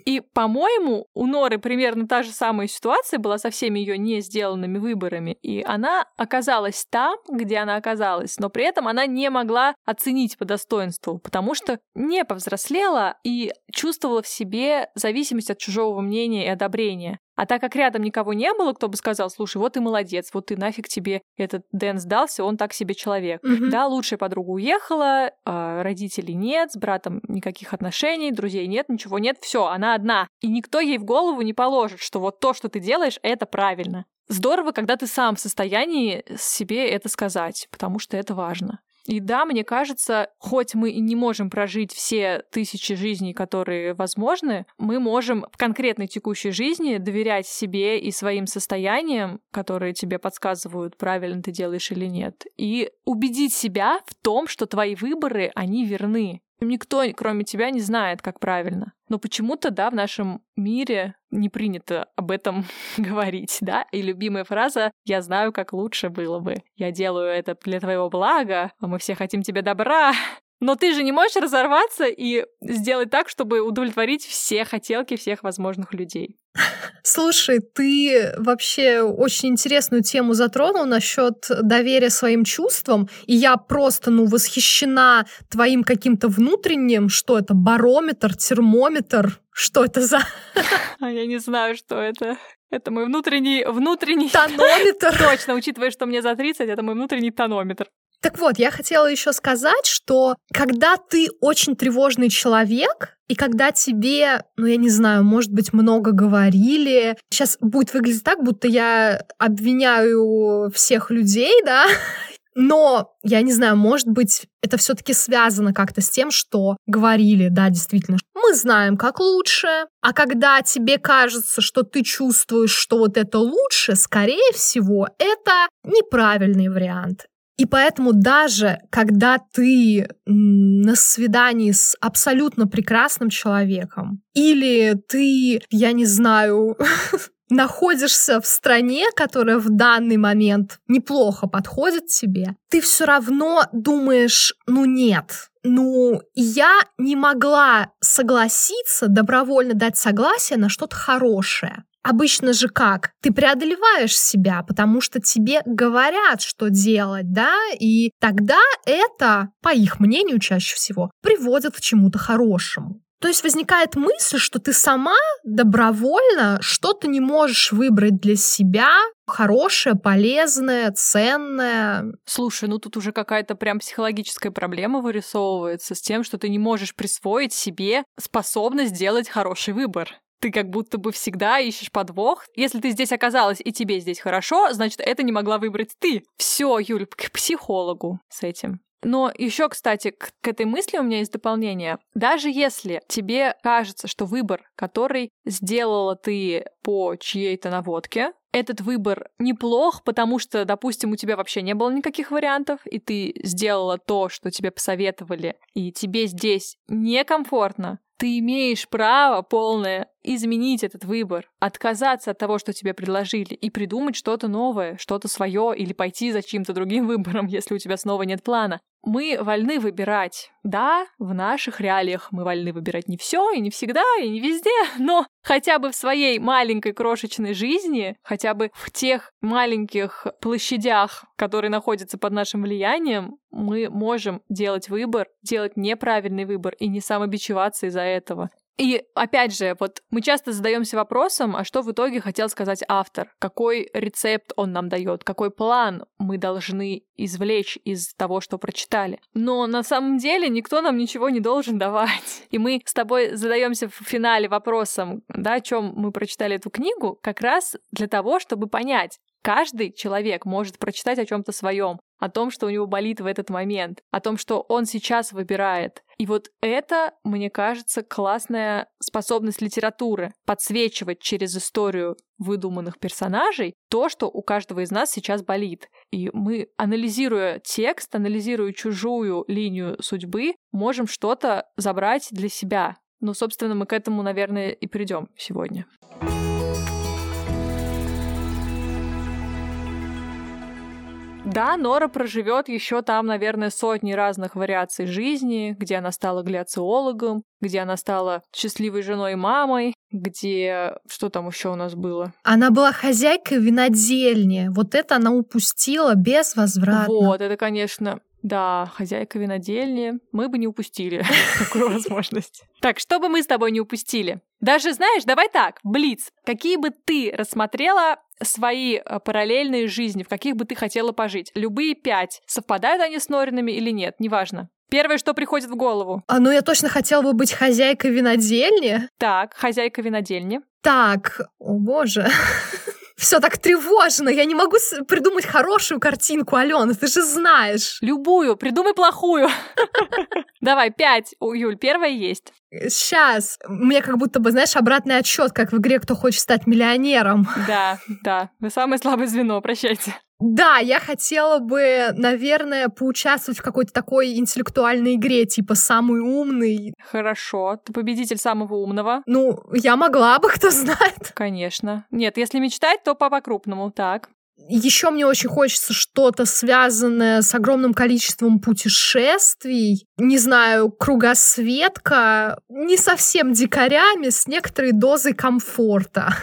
И, по-моему, у Норы примерно та же самая ситуация была со всеми ее не сделанными выборами, и она оказалась там, где она оказалась, но при этом она не могла оценить по достоинству, потому что не повзрослела и чувствовала в себе зависимость от чужого мнения и одобрения. А так как рядом никого не было, кто бы сказал, слушай, вот ты молодец, вот ты нафиг тебе этот Дэн сдался, он так себе человек. Мгм. Да, лучшая подруга уехала, а, родителей нет, с братом никаких отношений, друзей нет, ничего нет, все, она одна. И никто ей в голову не положит, что вот то, что ты делаешь, это правильно. Здорово, когда ты сам в состоянии себе это сказать, потому что это важно. И да, мне кажется, хоть мы и не можем прожить все тысячи жизней, которые возможны, мы можем в конкретной текущей жизни доверять себе и своим состояниям, которые тебе подсказывают, правильно ты делаешь или нет, и убедить себя в том, что твои выборы, они верны. Никто, кроме тебя, не знает, как правильно. Но почему-то, да, в нашем мире не принято об этом [laughs] говорить, да? И любимая фраза «я знаю, как лучше было бы». «Я делаю это для твоего блага, а мы все хотим тебе добра». Но ты же не можешь разорваться и сделать так, чтобы удовлетворить все хотелки всех возможных людей. Слушай, ты вообще очень интересную тему затронул насчет доверия своим чувствам, и я просто, ну, восхищена твоим каким-то внутренним, что это, барометр, термометр, что это за [laughs] А я не знаю, что это. Это мой внутренний... внутренний... тонометр. [laughs] Точно, учитывая, что мне за 30, это мой внутренний тонометр. Так вот, я хотела еще сказать, что когда ты очень тревожный человек, и когда тебе, ну я не знаю, может быть, много говорили, сейчас будет выглядеть так, будто я обвиняю всех людей, да, [laughs] но, я не знаю, может быть, это все-таки связано как-то с тем, что говорили, да, действительно. Мы знаем, как лучше, а когда тебе кажется, что ты чувствуешь, что вот это лучше, скорее всего, это неправильный вариант. И поэтому даже когда ты на свидании с абсолютно прекрасным человеком, или ты, я не знаю, [laughs] находишься в стране, которая в данный момент неплохо подходит тебе, ты все равно думаешь, ну нет, ну, я не могла согласиться, добровольно дать согласие на что-то хорошее. Обычно же как? Ты преодолеваешь себя, потому что тебе говорят, что делать, да? И тогда это, по их мнению чаще всего, приводит к чему-то хорошему. То есть возникает мысль, что ты сама добровольно что-то не можешь выбрать для себя, хорошее, полезное, ценное. Слушай, ну тут уже какая-то прям психологическая проблема вырисовывается с тем, что ты не можешь присвоить себе способность сделать хороший выбор ты как будто бы всегда ищешь подвох. Если ты здесь оказалась и тебе здесь хорошо, значит, это не могла выбрать ты. Все, Юль, к психологу с этим. Но еще, кстати, к, к этой мысли у меня есть дополнение. Даже если тебе кажется, что выбор, который сделала ты по чьей-то наводке, этот выбор неплох, потому что, допустим, у тебя вообще не было никаких вариантов, и ты сделала то, что тебе посоветовали, и тебе здесь некомфортно, ты имеешь право полное изменить этот выбор, отказаться от того, что тебе предложили, и придумать что-то новое, что-то свое, или пойти за чьим-то другим [laughs] выбором, если у тебя снова нет плана. Мы вольны выбирать. Да, в наших реалиях мы вольны выбирать не все и не всегда, и не везде, но хотя бы в своей маленькой крошечной жизни, хотя бы в тех маленьких площадях, которые находятся под нашим влиянием, мы можем делать выбор, делать неправильный выбор и не самобичеваться из-за этого. И опять же, вот мы часто задаемся вопросом, а что в итоге хотел сказать автор? Какой рецепт он нам дает? Какой план мы должны извлечь из того, что прочитали? Но на самом деле никто нам ничего не должен давать. И мы с тобой задаемся в финале вопросом, да, о чем мы прочитали эту книгу, как раз для того, чтобы понять, Каждый человек может прочитать о чем-то своем, о том, что у него болит в этот момент, о том, что он сейчас выбирает. И вот это, мне кажется, классная способность литературы подсвечивать через историю выдуманных персонажей то, что у каждого из нас сейчас болит. И мы, анализируя текст, анализируя чужую линию судьбы, можем что-то забрать для себя. Ну, собственно, мы к этому, наверное, и придем сегодня. Да, Нора проживет еще там, наверное, сотни разных вариаций жизни, где она стала гляциологом, где она стала счастливой женой и мамой, где... Что там еще у нас было? Она была хозяйкой винодельни. Вот это она упустила безвозвратно. Вот, это, конечно, да, хозяйка винодельни. Мы бы не упустили [laughs] такую возможность. Так, что бы мы с тобой не упустили? Даже, знаешь, давай так, Блиц, какие бы ты рассмотрела свои э, параллельные жизни, в каких бы ты хотела пожить? Любые пять. Совпадают они с Норинами или нет? Неважно. Первое, что приходит в голову. А, ну, я точно хотела бы быть хозяйкой винодельни. Так, хозяйка винодельни. Так, о боже. [laughs] все так тревожно. Я не могу придумать хорошую картинку, Алена, ты же знаешь. Любую, придумай плохую. [laughs] Давай, пять. У Юль, первая есть. Сейчас. Мне как будто бы, знаешь, обратный отсчет, как в игре «Кто хочет стать миллионером». Да, да. Вы самое слабое звено, прощайте. Да, я хотела бы, наверное, поучаствовать в какой-то такой интеллектуальной игре, типа «Самый умный». Хорошо. Ты победитель самого умного. Ну, я могла бы, кто знает. Конечно. Нет, если мечтать, то по-крупному. Так. Еще мне очень хочется что-то связанное с огромным количеством путешествий. Не знаю, кругосветка, не совсем дикарями, с некоторой дозой комфорта.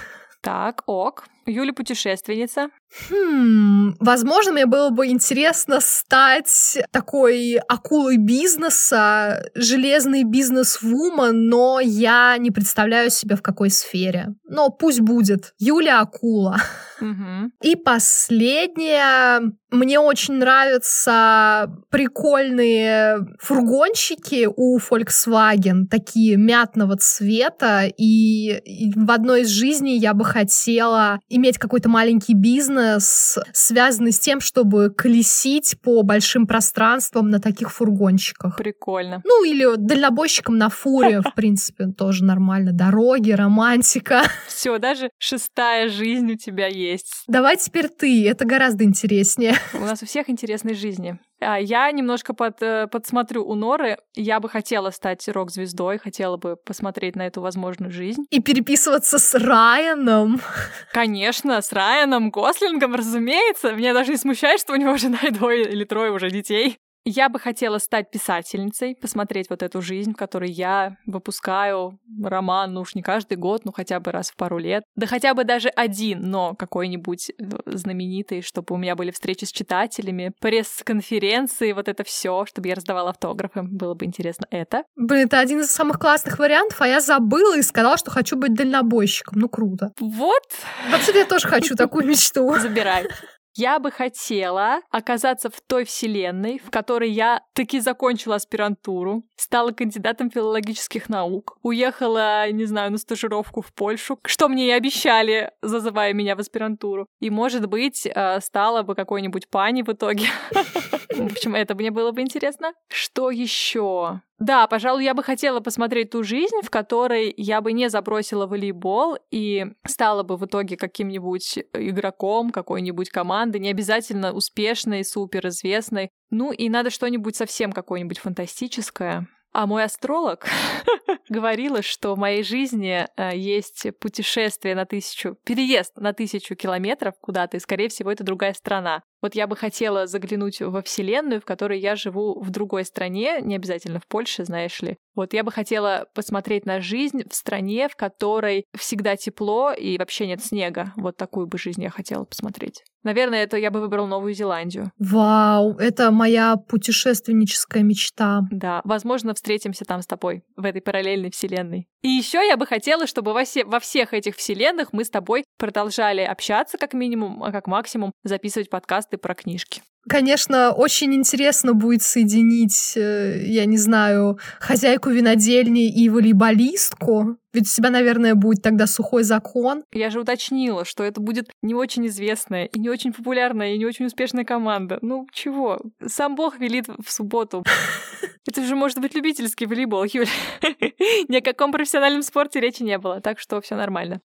Так, ок. Юля путешественница. Хм, возможно, мне было бы интересно стать такой акулой бизнеса, железный бизнес-вумен, но я не представляю себя в какой сфере. Но пусть будет. Юля Акула. Угу. И последнее. Мне очень нравятся прикольные фургончики у Volkswagen, такие мятного цвета. И в одной из жизней я бы хотела иметь какой-то маленький бизнес, связанный с тем, чтобы колесить по большим пространствам на таких фургончиках. Прикольно. Ну, или дальнобойщиком на фуре, в принципе, [laughs] тоже нормально. Дороги, романтика. [laughs] Все, даже шестая жизнь у тебя есть. Давай теперь ты, это гораздо интереснее. У нас у всех интересные жизни. А я немножко под, э, подсмотрю у Норы. Я бы хотела стать рок-звездой, хотела бы посмотреть на эту возможную жизнь. И переписываться с Райаном. [laughs] Конечно, с Райаном Гослингом, разумеется. Меня даже не смущает, что у него жена и двое или трое уже детей. Я бы хотела стать писательницей, посмотреть вот эту жизнь, в которой я выпускаю роман, ну уж не каждый год, ну хотя бы раз в пару лет. Да хотя бы даже один, но какой-нибудь э, знаменитый, чтобы у меня были встречи с читателями, пресс-конференции, вот это все, чтобы я раздавала автографы. Было бы интересно это. Блин, это один из самых классных вариантов, а я забыла и сказала, что хочу быть дальнобойщиком. Ну круто. Вот. Вообще-то я тоже хочу такую мечту. Забирай. Я бы хотела оказаться в той вселенной, в которой я таки закончила аспирантуру, стала кандидатом филологических наук, уехала, не знаю, на стажировку в Польшу, что мне и обещали, зазывая меня в аспирантуру. И, может быть, э, стала бы какой-нибудь пани в итоге. [laughs] Общем, это мне было бы интересно. Что еще? Да, пожалуй, я бы хотела посмотреть ту жизнь, в которой я бы не забросила волейбол и стала бы в итоге каким-нибудь игроком какой-нибудь команды, не обязательно успешной, суперизвестной. Ну и надо что-нибудь совсем какое-нибудь фантастическое. А мой астролог [laughs] говорила, что в моей жизни э, есть путешествие на тысячу, переезд на тысячу километров куда-то, и, скорее всего, это другая страна. Вот я бы хотела заглянуть во Вселенную, в которой я живу в другой стране, не обязательно в Польше, знаешь ли. Вот я бы хотела посмотреть на жизнь в стране, в которой всегда тепло и вообще нет снега. Вот такую бы жизнь я хотела посмотреть. Наверное, это я бы выбрал Новую Зеландию. Вау, это моя путешественническая мечта. Да, возможно, встретимся там с тобой, в этой параллельной вселенной. И еще я бы хотела, чтобы во, все, во всех этих вселенных мы с тобой продолжали общаться как минимум, а как максимум записывать подкасты про книжки. Конечно, очень интересно будет соединить, э, я не знаю, хозяйку винодельни и волейболистку. Ведь у тебя, наверное, будет тогда сухой закон. Я же уточнила, что это будет не очень известная и не очень популярная и не очень успешная команда. Ну, чего? Сам Бог велит в субботу. [laughs] Это же может быть любительский волейбол, Юля. [laughs] Ни о каком профессиональном спорте речи не было, так что все нормально.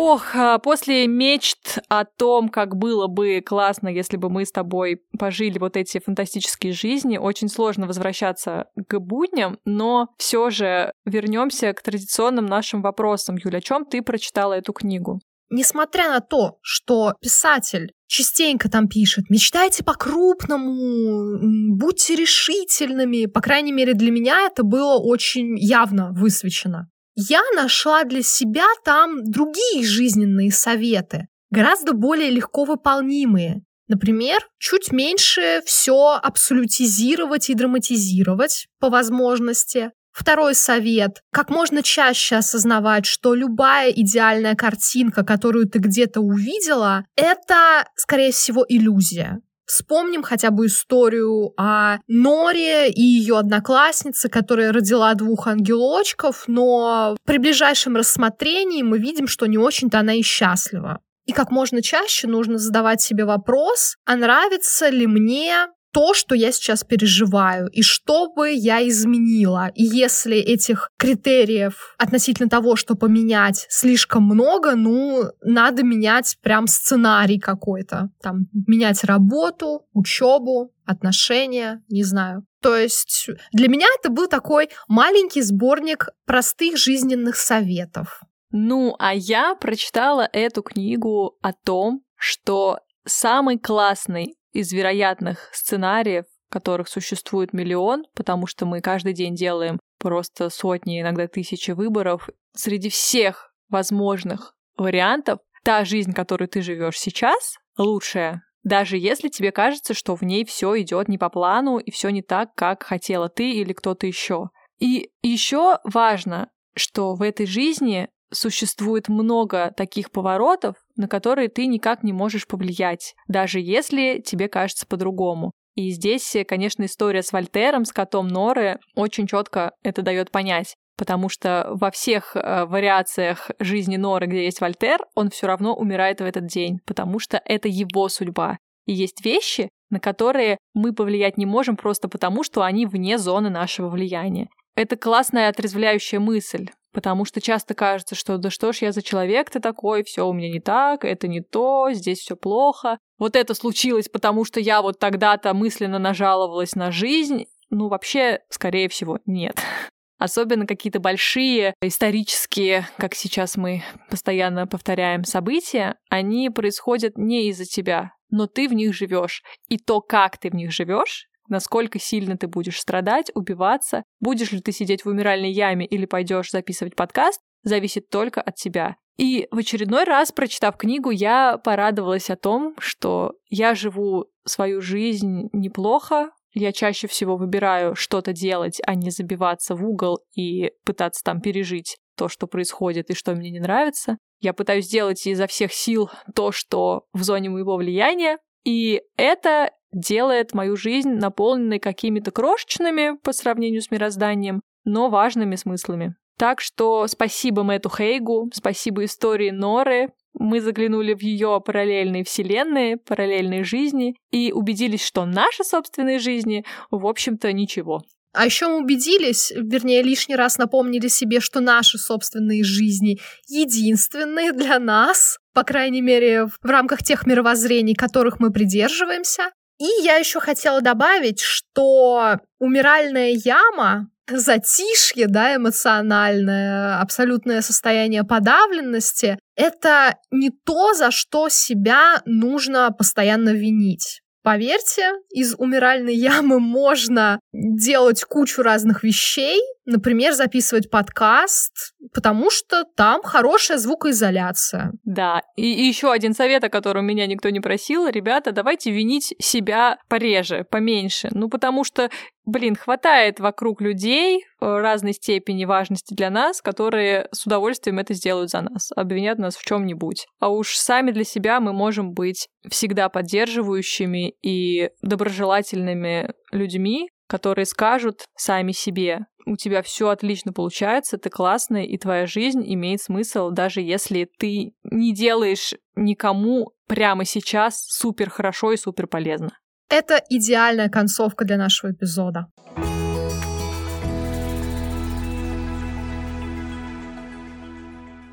Ох, а после мечт о том, как было бы классно, если бы мы с тобой пожили вот эти фантастические жизни, очень сложно возвращаться к будням, но все же вернемся к традиционным нашим вопросам. Юля, о чем ты прочитала эту книгу? Несмотря на то, что писатель частенько там пишет, мечтайте по-крупному, будьте решительными. По крайней мере, для меня это было очень явно высвечено я нашла для себя там другие жизненные советы, гораздо более легко выполнимые. Например, чуть меньше все абсолютизировать и драматизировать по возможности. Второй совет. Как можно чаще осознавать, что любая идеальная картинка, которую ты где-то увидела, это, скорее всего, иллюзия. Вспомним хотя бы историю о Норе и ее однокласснице, которая родила двух ангелочков, но при ближайшем рассмотрении мы видим, что не очень-то она и счастлива. И как можно чаще нужно задавать себе вопрос, а нравится ли мне то, что я сейчас переживаю, и что бы я изменила. И если этих критериев относительно того, что поменять, слишком много, ну, надо менять прям сценарий какой-то. Там, менять работу, учебу, отношения, не знаю. То есть для меня это был такой маленький сборник простых жизненных советов. Ну, а я прочитала эту книгу о том, что самый классный из вероятных сценариев, которых существует миллион, потому что мы каждый день делаем просто сотни, иногда тысячи выборов, среди всех возможных вариантов, та жизнь, которую ты живешь сейчас, лучшая, даже если тебе кажется, что в ней все идет не по плану и все не так, как хотела ты или кто-то еще. И еще важно, что в этой жизни существует много таких поворотов, на которые ты никак не можешь повлиять, даже если тебе кажется по-другому. И здесь, конечно, история с Вольтером, с котом Норы очень четко это дает понять. потому что во всех э, вариациях жизни Норы, где есть Вольтер, он все равно умирает в этот день, потому что это его судьба. И есть вещи, на которые мы повлиять не можем просто потому, что они вне зоны нашего влияния. Это классная отрезвляющая мысль, потому что часто кажется, что да что ж я за человек-то такой, все у меня не так, это не то, здесь все плохо. Вот это случилось, потому что я вот тогда-то мысленно нажаловалась на жизнь. Ну, вообще, скорее всего, нет. [laughs] Особенно какие-то большие исторические, как сейчас мы постоянно повторяем, события, они происходят не из-за тебя, но ты в них живешь. И то, как ты в них живешь, насколько сильно ты будешь страдать, убиваться, будешь ли ты сидеть в умиральной яме или пойдешь записывать подкаст, зависит только от тебя. И в очередной раз, прочитав книгу, я порадовалась о том, что я живу свою жизнь неплохо, я чаще всего выбираю что-то делать, а не забиваться в угол и пытаться там пережить то, что происходит и что мне не нравится. Я пытаюсь сделать изо всех сил то, что в зоне моего влияния, и это делает мою жизнь наполненной какими-то крошечными по сравнению с мирозданием, но важными смыслами. Так что спасибо Мэтту Хейгу, спасибо истории Норы. Мы заглянули в ее параллельные вселенные, параллельные жизни и убедились, что наши собственные жизни, в общем-то, ничего. А еще мы убедились, вернее, лишний раз напомнили себе, что наши собственные жизни единственные для нас, по крайней мере, в рамках тех мировоззрений, которых мы придерживаемся. И я еще хотела добавить, что умиральная яма затишье, да, эмоциональное, абсолютное состояние подавленности, это не то, за что себя нужно постоянно винить. Поверьте, из умиральной [laughs] ямы можно делать кучу разных вещей, например, записывать подкаст, потому что там хорошая звукоизоляция. Да, и, еще один совет, о котором меня никто не просил, ребята, давайте винить себя пореже, поменьше, ну потому что блин, хватает вокруг людей разной степени важности для нас, которые с удовольствием это сделают за нас, обвинят нас в чем-нибудь. А уж сами для себя мы можем быть всегда поддерживающими и доброжелательными людьми, которые скажут сами себе, у тебя все отлично получается, ты классный, и твоя жизнь имеет смысл, даже если ты не делаешь никому прямо сейчас супер хорошо и супер полезно. Это идеальная концовка для нашего эпизода.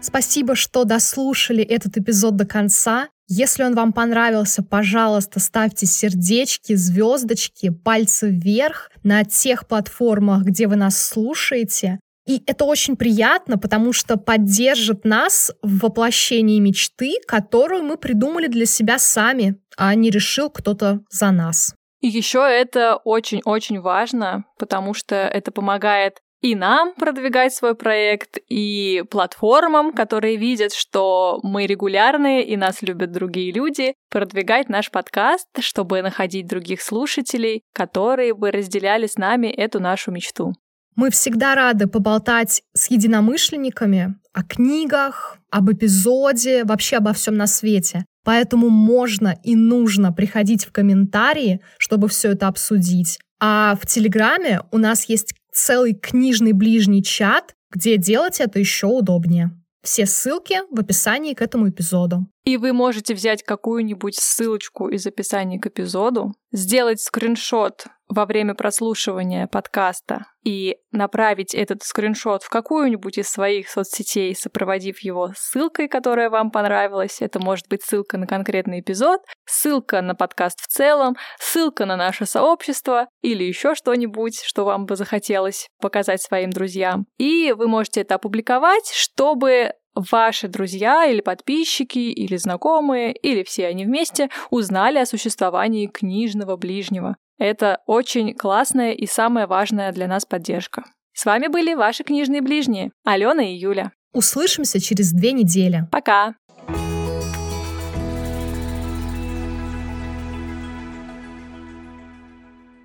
Спасибо, что дослушали этот эпизод до конца. Если он вам понравился, пожалуйста, ставьте сердечки, звездочки, пальцы вверх на тех платформах, где вы нас слушаете. И это очень приятно, потому что поддержит нас в воплощении мечты, которую мы придумали для себя сами, а не решил кто-то за нас. И еще это очень-очень важно, потому что это помогает и нам продвигать свой проект, и платформам, которые видят, что мы регулярные и нас любят другие люди, продвигать наш подкаст, чтобы находить других слушателей, которые бы разделяли с нами эту нашу мечту. Мы всегда рады поболтать с единомышленниками о книгах, об эпизоде, вообще обо всем на свете. Поэтому можно и нужно приходить в комментарии, чтобы все это обсудить. А в Телеграме у нас есть целый книжный ближний чат, где делать это еще удобнее. Все ссылки в описании к этому эпизоду. И вы можете взять какую-нибудь ссылочку из описания к эпизоду, сделать скриншот во время прослушивания подкаста и направить этот скриншот в какую-нибудь из своих соцсетей, сопроводив его ссылкой, которая вам понравилась. Это может быть ссылка на конкретный эпизод, ссылка на подкаст в целом, ссылка на наше сообщество или еще что-нибудь, что вам бы захотелось показать своим друзьям. И вы можете это опубликовать, чтобы ваши друзья или подписчики, или знакомые, или все они вместе узнали о существовании книжного ближнего. Это очень классная и самая важная для нас поддержка. С вами были ваши книжные ближние, Алена и Юля. Услышимся через две недели. Пока!